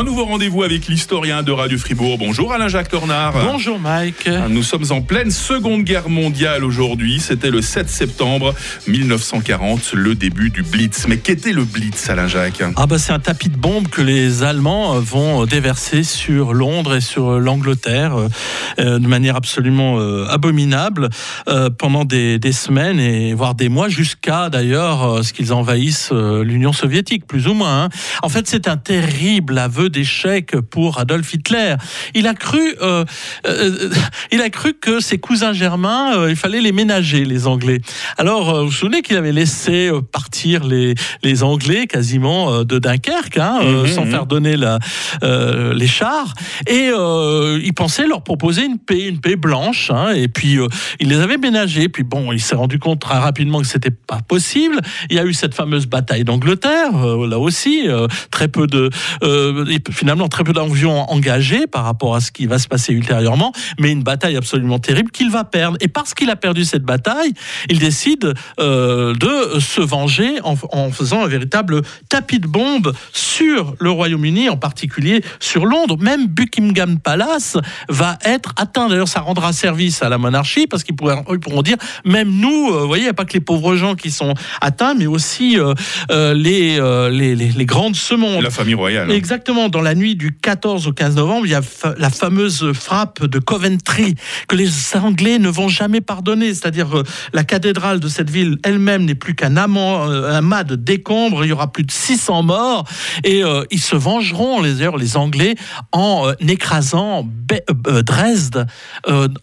Un nouveau rendez-vous avec l'historien de Radio Fribourg. Bonjour Alain-Jacques Tornard. Bonjour Mike. Nous sommes en pleine Seconde Guerre mondiale aujourd'hui. C'était le 7 septembre 1940, le début du Blitz. Mais qu'était le Blitz, Alain-Jacques Ah bah c'est un tapis de bombes que les Allemands euh, vont déverser sur Londres et sur l'Angleterre euh, de manière absolument euh, abominable pendant des, des, semaines et voire des mois jusqu'à d'ailleurs ce qu'ils envahissent l'Union soviétique, plus ou moins. Hein. En fait, c'est un terrible aveu d'échec pour Adolf Hitler. Il a cru, euh, euh, il a cru que ses cousins germains, euh, il fallait les ménager, les Anglais. Alors, vous vous souvenez qu'il avait laissé partir les, les Anglais quasiment de Dunkerque, hein, mhm, sans mhm. faire donner la, les chars, et il pensait leur proposer une paix, une paix blanche, hein, et puis il les avait ménagés. Puis bon, il s'est rendu compte très rapidement que c'était pas possible. Il y a eu cette fameuse bataille d'Angleterre, là aussi, très peu de finalement très peu d'avions engagés par rapport à ce qui va se passer ultérieurement, mais une bataille absolument terrible qu'il va perdre. Et parce qu'il a perdu cette bataille, il décide euh, de se venger en, en, faisant un véritable tapis de bombes sur le Royaume-Uni, en particulier sur Londres. Même Buckingham Palace va être atteint. D'ailleurs, ça rendra service à la monarchie parce qu'ils pourront dire, même nous, euh, vous voyez, il n'y a pas que les pauvres gens qui sont atteints, mais aussi euh, euh les, euh, les, les, les, grandes semondes. La famille royale. Exactement dans la nuit du 14 au 15 novembre, il y a la fameuse frappe de Coventry que les Anglais ne vont jamais pardonner. C'est-à-dire euh, la cathédrale de cette ville elle-même n'est plus qu'un euh, amas de décombres. Il y aura plus de 600 morts et euh, ils se vengeront les les Anglais en écrasant Dresde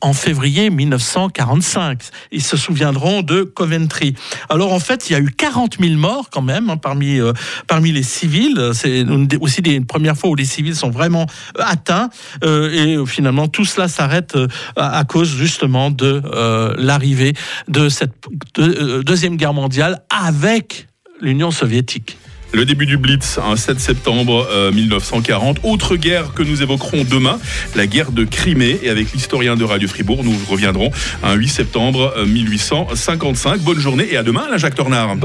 en février 1945. Ils se souviendront de Coventry. Alors en fait, il y a eu 40 000 morts quand même hein, parmi parmi les civils. C'est aussi des première où les civils sont vraiment euh, atteints. Euh, et finalement, tout cela s'arrête euh, à, cause justement de l'arrivée de cette deuxième guerre mondiale avec l'Union soviétique. Le début du Blitz, un 7 septembre 1940. Autre guerre que nous évoquerons demain, la guerre de Crimée. Et avec l'historien de Radio Fribourg, nous reviendrons un 8 septembre 1855. Bonne journée et à demain, la Jacques Tornard.